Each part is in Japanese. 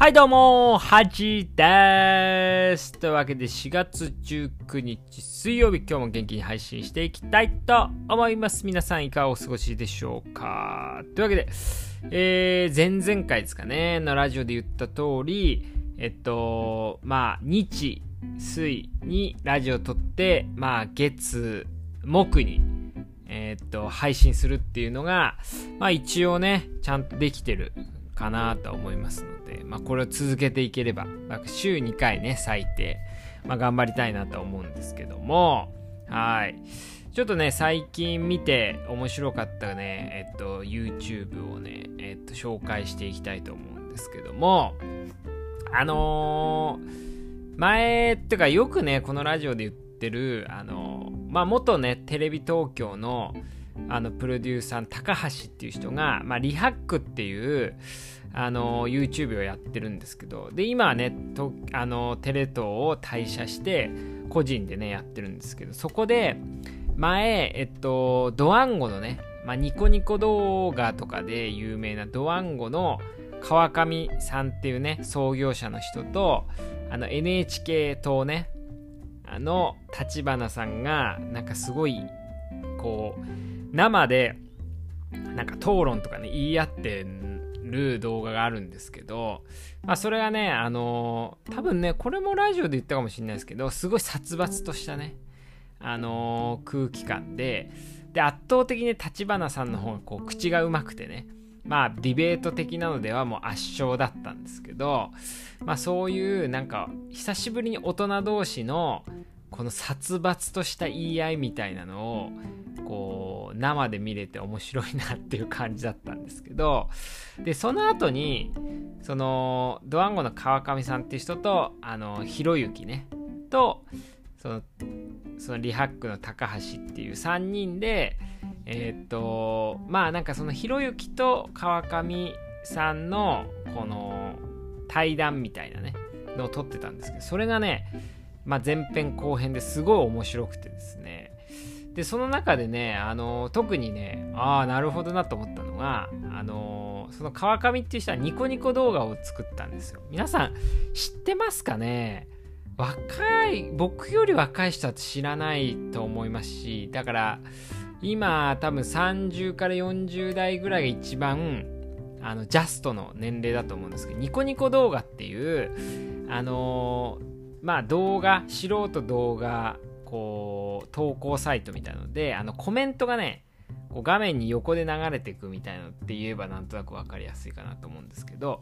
はいどうも、はじです。というわけで4月19日水曜日今日も元気に配信していきたいと思います。皆さんいかがお過ごしでしょうかというわけで、えー、前々回ですかね、のラジオで言った通り、えっと、まあ、日、水にラジオを撮って、まあ、月、木に、え、っと、配信するっていうのが、まあ一応ね、ちゃんとできてるかなと思いますで、まあ、これを続けていければ、ま、週2回ね、最低、まあ、頑張りたいなと思うんですけども、はい。ちょっとね、最近見て面白かったね、えっと、YouTube をね、えっと、紹介していきたいと思うんですけども、あのー、前ってかよくね、このラジオで言ってる、あのー、まあ、元ね、テレビ東京の、あのプロデューサーの高橋っていう人が、まあ、リハックっていうあの YouTube をやってるんですけどで今はねとあのテレ東を退社して個人でねやってるんですけどそこで前えっとドワンゴのね、まあ、ニコニコ動画とかで有名なドワンゴの川上さんっていうね創業者の人とあの NHK 党ねあの立花さんがなんかすごいこう生でなんか討論とかね言い合ってる動画があるんですけど、まあそれがね、あのー、多分ね、これもラジオで言ったかもしれないですけど、すごい殺伐としたね、あのー、空気感で、で、圧倒的に立花さんの方がこう口がうまくてね、まあディベート的なのではもう圧勝だったんですけど、まあそういうなんか久しぶりに大人同士のこの殺伐とした言い合いみたいなのをこう生で見れて面白いなっていう感じだったんですけどでその後にそのドワンゴの川上さんっていう人とあのひろゆきねとそのそのリハックの高橋っていう3人でえー、とまあなんかそのひろゆきと川上さんのこの対談みたいなねのを撮ってたんですけどそれがねまあ、前編後編ですごい面白くてですねでその中でねあの特にねああなるほどなと思ったのがあのその川上っていう人はニコニコ動画を作ったんですよ。皆さん知ってますかね？若い僕より若い人は知らないと思いますしだから今多分30から40代ぐらいが一番あのジャストの年齢だと思うんですけどニコニコ動画っていうあのまあ動画、素人動画、こう、投稿サイトみたいので、あのコメントがね、こう画面に横で流れていくみたいなのって言えばなんとなく分かりやすいかなと思うんですけど、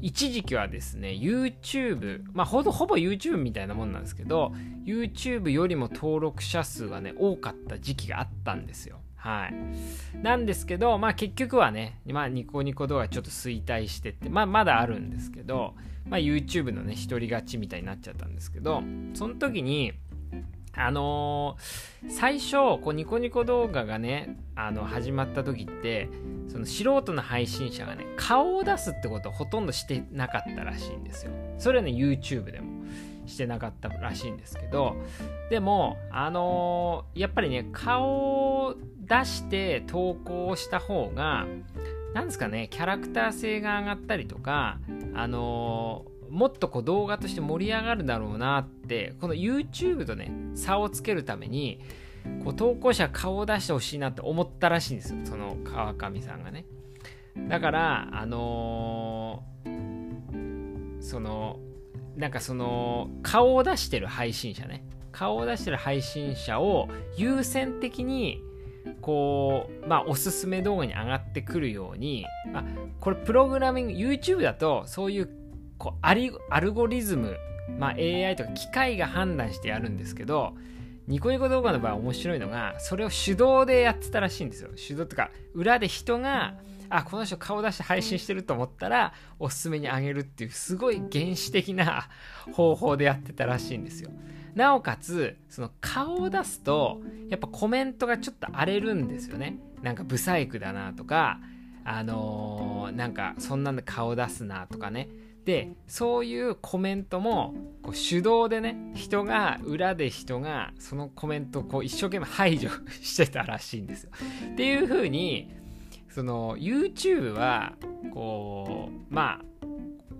一時期はですね、YouTube、まあほぼほぼ YouTube みたいなもんなんですけど、YouTube よりも登録者数がね、多かった時期があったんですよ。はい。なんですけど、まあ結局はね、まあニコニコ動画ちょっと衰退してって、まあまだあるんですけど、まあ YouTube のね、一人勝ちみたいになっちゃったんですけど、その時に、あのー、最初、こうニコニコ動画がね、あの、始まった時って、その素人の配信者がね、顔を出すってことをほとんどしてなかったらしいんですよ。それはね、YouTube でも。してなかったらしいんですけどでもあのー、やっぱりね顔を出して投稿した方がなんですかねキャラクター性が上がったりとかあのー、もっとこう動画として盛り上がるだろうなってこの YouTube とね差をつけるためにこう投稿者顔を出してほしいなって思ったらしいんですよ。その川上さんがね。だからあのー、そのなんかその顔を出してる配信者ね。顔を出してる配信者を優先的にこうまあおすすめ動画に上がってくるようにあこれプログラミング YouTube だとそういうこうアリアルゴリズム、まあ、AI とか機械が判断してやるんですけどニコニコ動画の場合面白いのがそれを手動でやってたらしいんですよ。手動とか裏で人があこの人顔出して配信してると思ったらおすすめにあげるっていうすごい原始的な 方法でやってたらしいんですよ。なおかつその顔を出すとやっぱコメントがちょっと荒れるんですよね。なんかブサイクだなとかあのー、なんかそんなんで顔出すなとかね。でそういうコメントもこう手動でね人が裏で人がそのコメントをこう一生懸命排除してたらしいんですよ。っていう風にその YouTube はこうまあ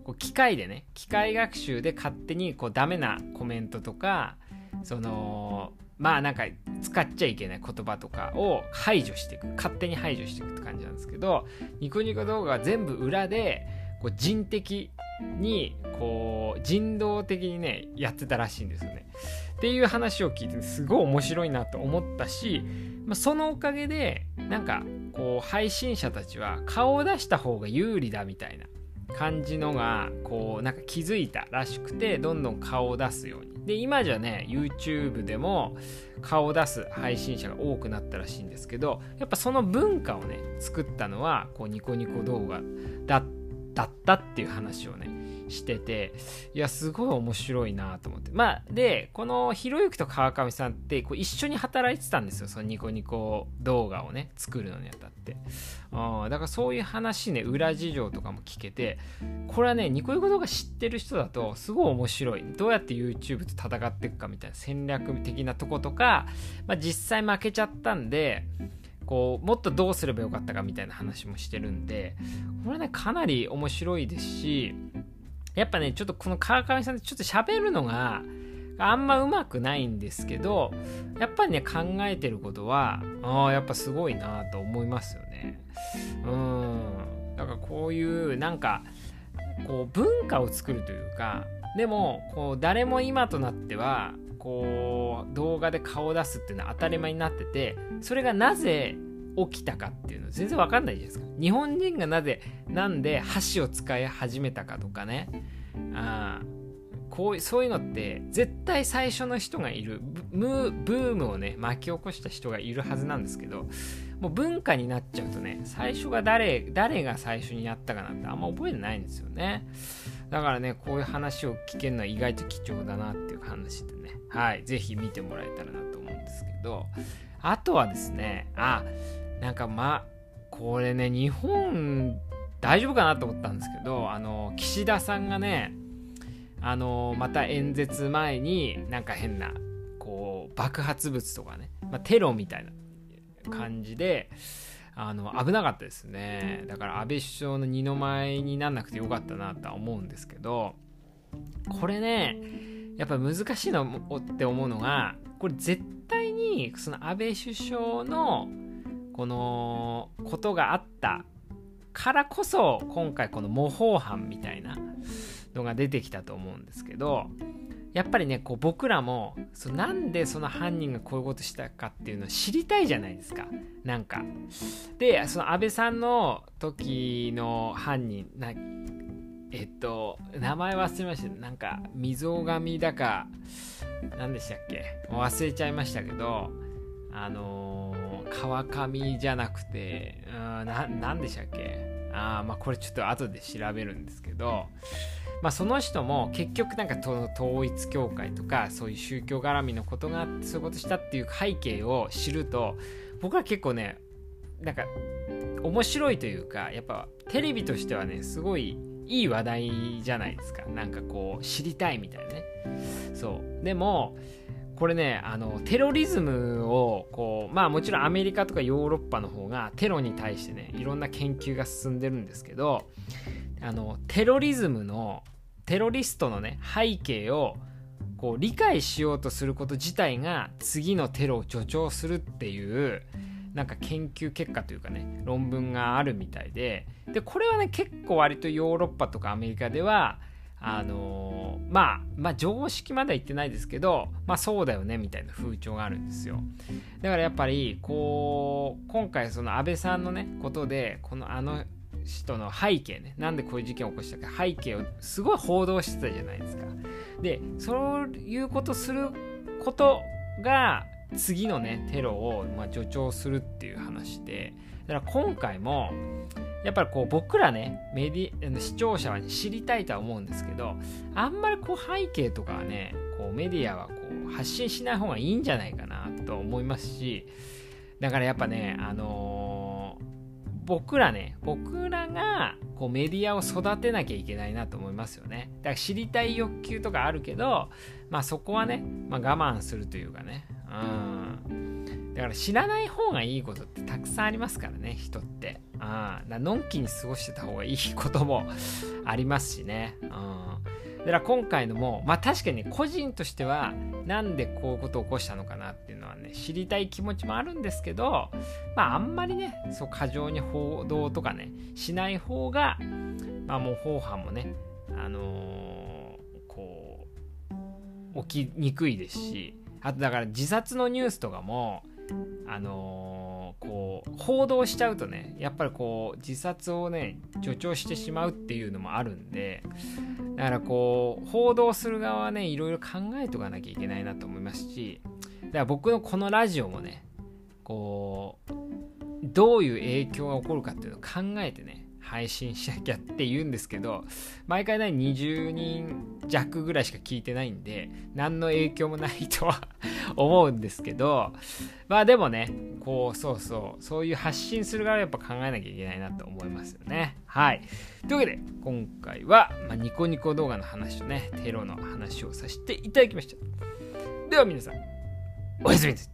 こう機械でね機械学習で勝手にこうダメなコメントとかそのまあなんか使っちゃいけない言葉とかを排除していく勝手に排除していくって感じなんですけどニコニコ動画は全部裏でこう人的にこう人道的にねやってたらしいんですよね。っていう話を聞いてすごい面白いなと思ったし、まあ、そのおかげでなんかこう配信者たちは顔を出した方が有利だみたいな感じのがこうなんか気づいたらしくてどんどん顔を出すようにで今じゃね YouTube でも顔を出す配信者が多くなったらしいんですけどやっぱその文化をね作ったのはこうニコニコ動画だっただっていう話をねしてていやすごい面白いなと思って。まあでこのひろゆきと川上さんってこう一緒に働いてたんですよ。そのニコニコ動画をね作るのにあたって。あだからそういう話ね裏事情とかも聞けてこれはねニコニコ動画知ってる人だとすごい面白い。どうやって YouTube と戦っていくかみたいな戦略的なとことか、まあ、実際負けちゃったんでこうもっとどうすればよかったかみたいな話もしてるんでこれねかなり面白いですしやっぱね、ちょっとこの川上さんってちょっと喋るのがあんまうまくないんですけど、やっぱりね、考えてることは、あ、やっぱすごいなと思いますよね。うん。だからこういう、なんか、こう文化を作るというか、でも、こう誰も今となっては、こう動画で顔を出すっていうのは当たり前になってて、それがなぜ起きたかっていうの全然わかんないじゃないですか。日本人がなぜ、なんで箸を使い始めたかとかね。あこうそういうのって絶対最初の人がいるブブームをね巻き起こした人がいるはずなんですけどもう文化になっちゃうとね最初が誰誰が最初にやったかなんてあんま覚えてないんですよね。だからねこういう話を聞けるのは意外と貴重だなっていう話でね。はい是非見てもらえたらなと思うんですけど。あとはですねあなんかまこれね日本大丈夫かなと思ったんですけどあの岸田さんがねあのまた演説前になんか変なこう爆発物とかね、まあ、テロみたいな感じであの危なかったですね。だから安倍首相の二の舞になんなくてよかったなとは思うんですけどこれねやっぱ難しいのって思うのがこれ絶対にその安倍首相のこのことがあったからこそ今回この模倣犯みたいなのが出てきたと思うんですけどやっぱりねこう僕らもそなんでその犯人がこういうことしたかっていうのを知りたいじゃないですか。なんか。でその安倍さんの時の犯人なえっと名前忘れました。なんか溝上だか何でしたっけ？忘れちゃいましたけどあのー、川上じゃなくてうんな何でしたっけ？あまあこれちょっと後で調べるんですけどまあ、その人も結局なんか統一教会とかそういう宗教絡みのことがそういうことしたっていう背景を知ると僕は結構ねなんか面白いというかやっぱテレビとしてはねすごいいい話題じゃないですか。なんかこう知りたいみたいなね。そう。でもこれねあのテロリズムをこうまあもちろんアメリカとかヨーロッパの方がテロに対してねいろんな研究が進んでるんですけどあのテロリズムのテロリストのね背景をこう理解しようとすること自体が次のテロを助長するっていうなんか研究結果というかね論文があるみたいででこれはね結構割とヨーロッパとかアメリカではあのー、まあまあ常識までは言ってないですけどまあそうだよねみたいな風潮があるんですよ。だからやっぱりこう今回その安倍さんのねことでこのあの人の背景ねなんでこういう事件を起こしたか背景をすごい報道してたじゃないですか。でそういうことすることが次のねテロをまあ助長するっていう話でだから今回もやっぱりこう僕らねメディ視聴者は知りたいとは思うんですけどあんまりこう背景とかはねこうメディアはこう発信しない方がいいんじゃないかなと思いますしだからやっぱねあのー僕らね、僕らがこうメディアを育てなきゃいけないなと思いますよね。だから知りたい欲求とかあるけど、まあそこはね、まあ、我慢するというかね。うん。だから知らない方がいいことってたくさんありますからね、人って。あのんきに過ごしてた方がいいこともありますしね。うんだから今回のも、まあ確かに個人としては、なんでこういうことを起こしたのかなっていうのはね、知りたい気持ちもあるんですけど、まああんまりね、そう過剰に報道とかね、しない方が、まあもう法犯もね、あのー、こう、起きにくいですし、あとだから自殺のニュースとかも、あのー、こう報道しちゃうとねやっぱりこう自殺をね助長してしまうっていうのもあるんでだからこう報道する側はねいろいろ考えとかなきゃいけないなと思いますしだから僕のこのラジオもねこうどういう影響が起こるかっていうのを考えてね配信しなきゃって言うんですけど毎回ね20人弱ぐらいしか聞いてないんで何の影響もないとは 思うんですけどまあでもねこうそうそうそういう発信する側はやっぱ考えなきゃいけないなと思いますよね。はい。というわけで今回は、まあ、ニコニコ動画の話とねテロの話をさせていただきました。では皆さんおやすみです